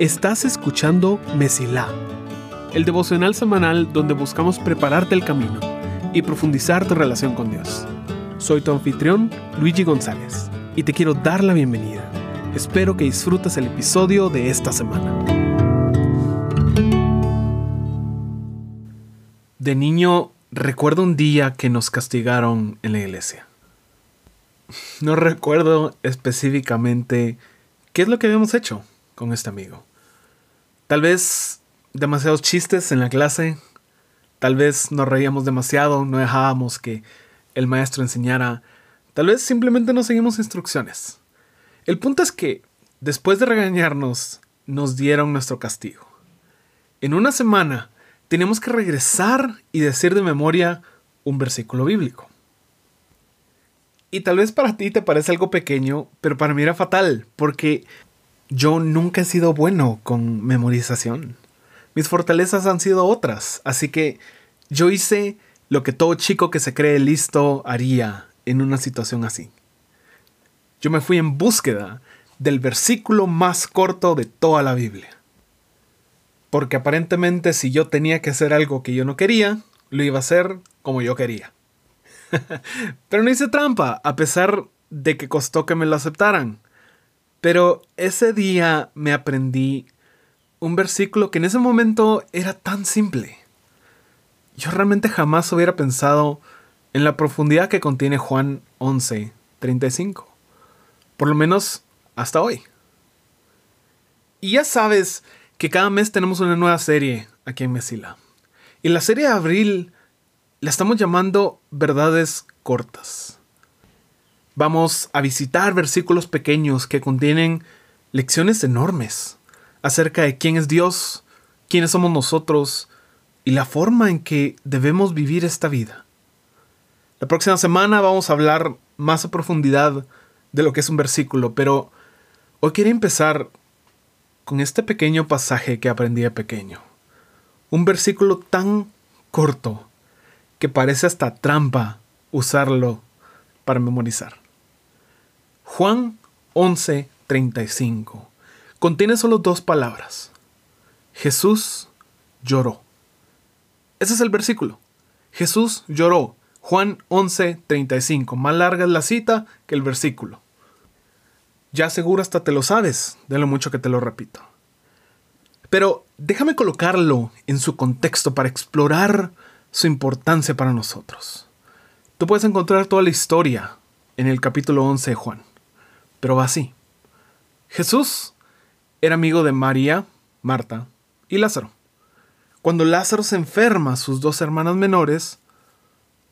Estás escuchando Mesilá, el devocional semanal donde buscamos prepararte el camino y profundizar tu relación con Dios. Soy tu anfitrión, Luigi González, y te quiero dar la bienvenida. Espero que disfrutes el episodio de esta semana. De niño, recuerdo un día que nos castigaron en la iglesia. No recuerdo específicamente qué es lo que habíamos hecho con este amigo. Tal vez demasiados chistes en la clase, tal vez nos reíamos demasiado, no dejábamos que el maestro enseñara, tal vez simplemente no seguimos instrucciones. El punto es que, después de regañarnos, nos dieron nuestro castigo. En una semana tenemos que regresar y decir de memoria un versículo bíblico. Y tal vez para ti te parece algo pequeño, pero para mí era fatal, porque yo nunca he sido bueno con memorización. Mis fortalezas han sido otras, así que yo hice lo que todo chico que se cree listo haría en una situación así. Yo me fui en búsqueda del versículo más corto de toda la Biblia. Porque aparentemente si yo tenía que hacer algo que yo no quería, lo iba a hacer como yo quería. Pero no hice trampa, a pesar de que costó que me lo aceptaran. Pero ese día me aprendí un versículo que en ese momento era tan simple. Yo realmente jamás hubiera pensado en la profundidad que contiene Juan 11, 35. Por lo menos hasta hoy. Y ya sabes que cada mes tenemos una nueva serie aquí en Mesila. Y la serie de abril la estamos llamando Verdades Cortas vamos a visitar versículos pequeños que contienen lecciones enormes acerca de quién es Dios, quiénes somos nosotros y la forma en que debemos vivir esta vida. La próxima semana vamos a hablar más a profundidad de lo que es un versículo, pero hoy quiero empezar con este pequeño pasaje que aprendí de pequeño. Un versículo tan corto que parece hasta trampa usarlo para memorizar. Juan 11:35 contiene solo dos palabras. Jesús lloró. Ese es el versículo. Jesús lloró. Juan 11:35. Más larga es la cita que el versículo. Ya seguro hasta te lo sabes, de lo mucho que te lo repito. Pero déjame colocarlo en su contexto para explorar su importancia para nosotros. Tú puedes encontrar toda la historia en el capítulo 11 de Juan pero va así. Jesús era amigo de María, Marta y Lázaro. Cuando Lázaro se enferma, sus dos hermanas menores,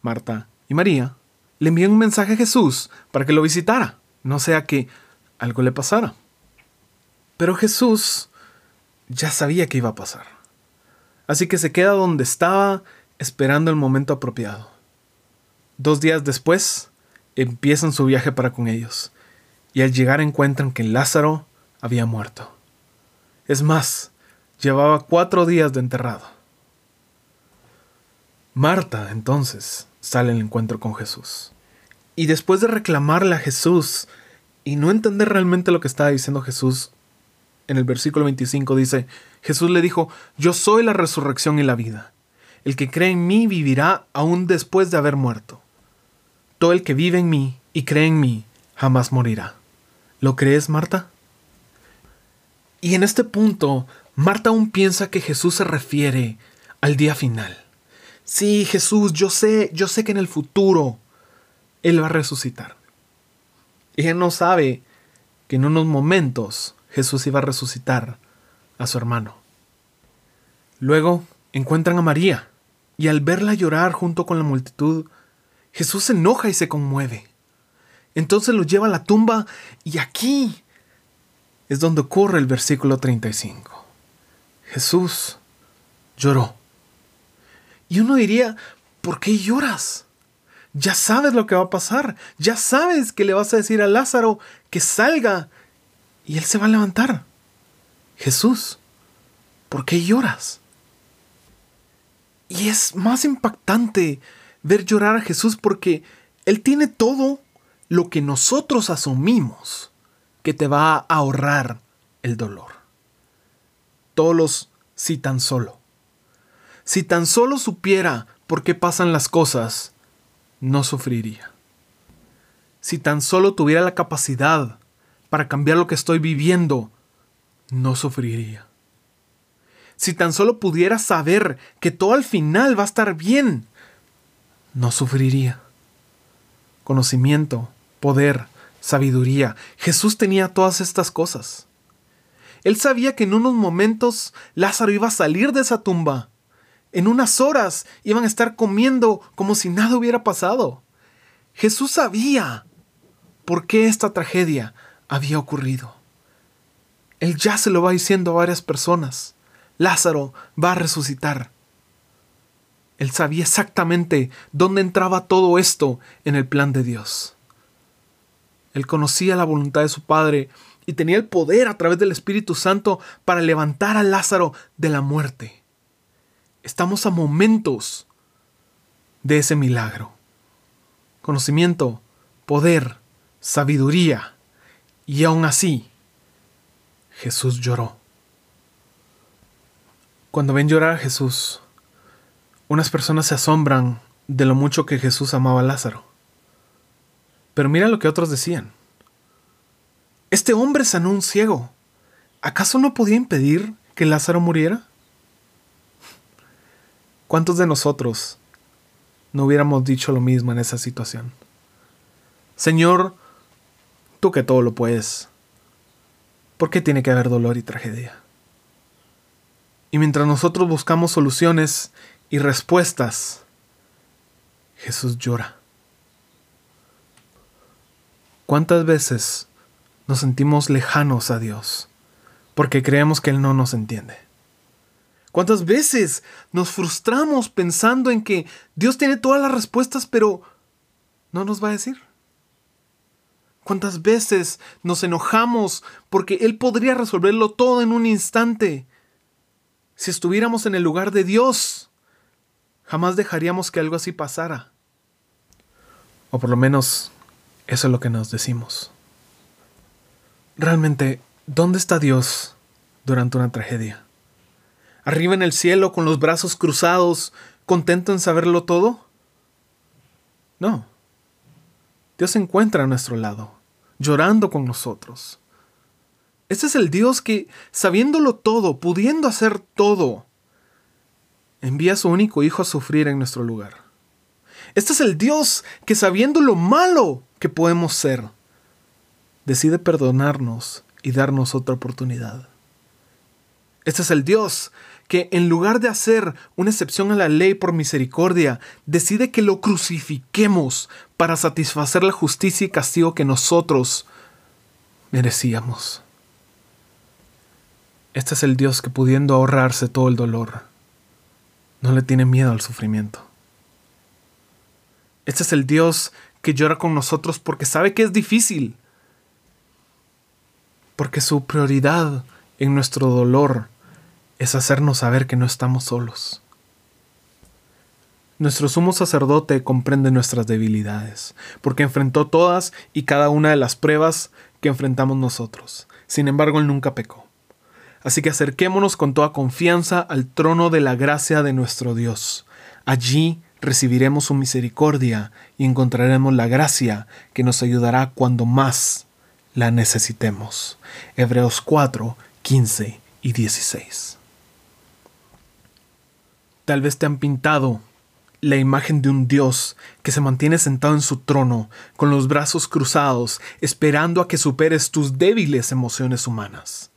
Marta y María, le envían un mensaje a Jesús para que lo visitara, no sea que algo le pasara. Pero Jesús ya sabía que iba a pasar. Así que se queda donde estaba esperando el momento apropiado. Dos días después, empiezan su viaje para con ellos y al llegar encuentran que Lázaro había muerto. Es más, llevaba cuatro días de enterrado. Marta, entonces, sale al encuentro con Jesús. Y después de reclamarle a Jesús y no entender realmente lo que estaba diciendo Jesús, en el versículo 25 dice, Jesús le dijo, yo soy la resurrección y la vida. El que cree en mí vivirá aún después de haber muerto. Todo el que vive en mí y cree en mí jamás morirá. ¿Lo crees, Marta? Y en este punto, Marta aún piensa que Jesús se refiere al día final. Sí, Jesús, yo sé, yo sé que en el futuro Él va a resucitar. Ella no sabe que en unos momentos Jesús iba a resucitar a su hermano. Luego encuentran a María, y al verla llorar junto con la multitud, Jesús se enoja y se conmueve. Entonces lo lleva a la tumba y aquí es donde ocurre el versículo 35. Jesús lloró. Y uno diría, ¿por qué lloras? Ya sabes lo que va a pasar. Ya sabes que le vas a decir a Lázaro que salga y él se va a levantar. Jesús, ¿por qué lloras? Y es más impactante ver llorar a Jesús porque Él tiene todo lo que nosotros asumimos que te va a ahorrar el dolor. Todos los si tan solo. Si tan solo supiera por qué pasan las cosas, no sufriría. Si tan solo tuviera la capacidad para cambiar lo que estoy viviendo, no sufriría. Si tan solo pudiera saber que todo al final va a estar bien, no sufriría. Conocimiento, poder, sabiduría. Jesús tenía todas estas cosas. Él sabía que en unos momentos Lázaro iba a salir de esa tumba. En unas horas iban a estar comiendo como si nada hubiera pasado. Jesús sabía por qué esta tragedia había ocurrido. Él ya se lo va diciendo a varias personas. Lázaro va a resucitar. Él sabía exactamente dónde entraba todo esto en el plan de Dios. Él conocía la voluntad de su Padre y tenía el poder a través del Espíritu Santo para levantar a Lázaro de la muerte. Estamos a momentos de ese milagro. Conocimiento, poder, sabiduría. Y aún así, Jesús lloró. Cuando ven llorar a Jesús, unas personas se asombran de lo mucho que Jesús amaba a Lázaro. Pero mira lo que otros decían. Este hombre sanó un ciego. ¿Acaso no podía impedir que Lázaro muriera? ¿Cuántos de nosotros no hubiéramos dicho lo mismo en esa situación? Señor, tú que todo lo puedes, ¿por qué tiene que haber dolor y tragedia? Y mientras nosotros buscamos soluciones y respuestas, Jesús llora. ¿Cuántas veces nos sentimos lejanos a Dios porque creemos que Él no nos entiende? ¿Cuántas veces nos frustramos pensando en que Dios tiene todas las respuestas pero no nos va a decir? ¿Cuántas veces nos enojamos porque Él podría resolverlo todo en un instante? Si estuviéramos en el lugar de Dios, jamás dejaríamos que algo así pasara. O por lo menos eso es lo que nos decimos. Realmente, ¿dónde está Dios durante una tragedia? ¿Arriba en el cielo con los brazos cruzados, contento en saberlo todo? No. Dios se encuentra a nuestro lado llorando con nosotros. Este es el Dios que, sabiéndolo todo, pudiendo hacer todo, envía a su único Hijo a sufrir en nuestro lugar. Este es el Dios que, sabiendo lo malo que podemos ser, decide perdonarnos y darnos otra oportunidad. Este es el Dios que en lugar de hacer una excepción a la ley por misericordia, decide que lo crucifiquemos para satisfacer la justicia y castigo que nosotros merecíamos. Este es el Dios que pudiendo ahorrarse todo el dolor, no le tiene miedo al sufrimiento. Este es el Dios que llora con nosotros porque sabe que es difícil, porque su prioridad en nuestro dolor es hacernos saber que no estamos solos. Nuestro sumo sacerdote comprende nuestras debilidades, porque enfrentó todas y cada una de las pruebas que enfrentamos nosotros. Sin embargo, él nunca pecó. Así que acerquémonos con toda confianza al trono de la gracia de nuestro Dios. Allí recibiremos su misericordia y encontraremos la gracia que nos ayudará cuando más la necesitemos. Hebreos 4, 15 y 16. Tal vez te han pintado la imagen de un Dios que se mantiene sentado en su trono, con los brazos cruzados, esperando a que superes tus débiles emociones humanas.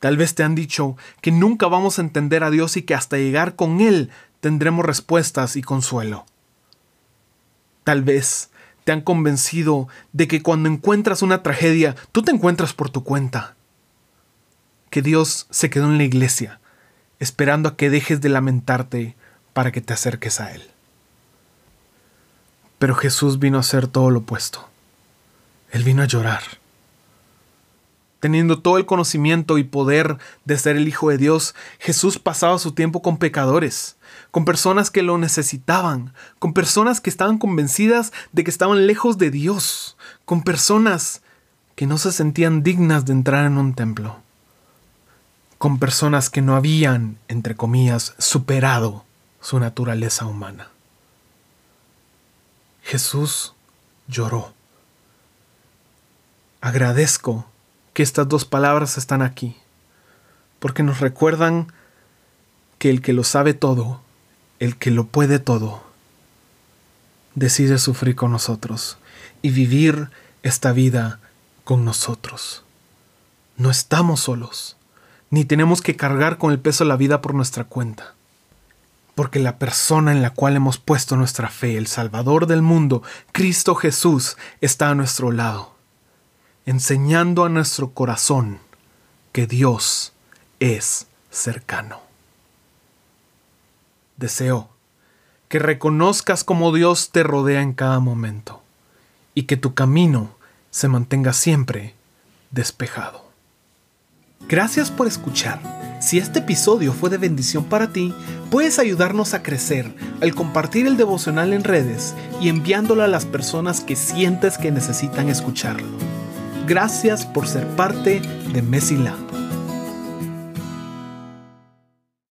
Tal vez te han dicho que nunca vamos a entender a Dios y que hasta llegar con Él tendremos respuestas y consuelo. Tal vez te han convencido de que cuando encuentras una tragedia, tú te encuentras por tu cuenta. Que Dios se quedó en la iglesia, esperando a que dejes de lamentarte para que te acerques a Él. Pero Jesús vino a hacer todo lo opuesto. Él vino a llorar. Teniendo todo el conocimiento y poder de ser el Hijo de Dios, Jesús pasaba su tiempo con pecadores, con personas que lo necesitaban, con personas que estaban convencidas de que estaban lejos de Dios, con personas que no se sentían dignas de entrar en un templo, con personas que no habían, entre comillas, superado su naturaleza humana. Jesús lloró. Agradezco que estas dos palabras están aquí, porque nos recuerdan que el que lo sabe todo, el que lo puede todo, decide sufrir con nosotros y vivir esta vida con nosotros. No estamos solos, ni tenemos que cargar con el peso de la vida por nuestra cuenta. Porque la persona en la cual hemos puesto nuestra fe, el Salvador del mundo, Cristo Jesús, está a nuestro lado, enseñando a nuestro corazón que Dios es cercano. Deseo que reconozcas cómo Dios te rodea en cada momento y que tu camino se mantenga siempre despejado. Gracias por escuchar. Si este episodio fue de bendición para ti, puedes ayudarnos a crecer al compartir el devocional en redes y enviándolo a las personas que sientes que necesitan escucharlo. Gracias por ser parte de Mesila.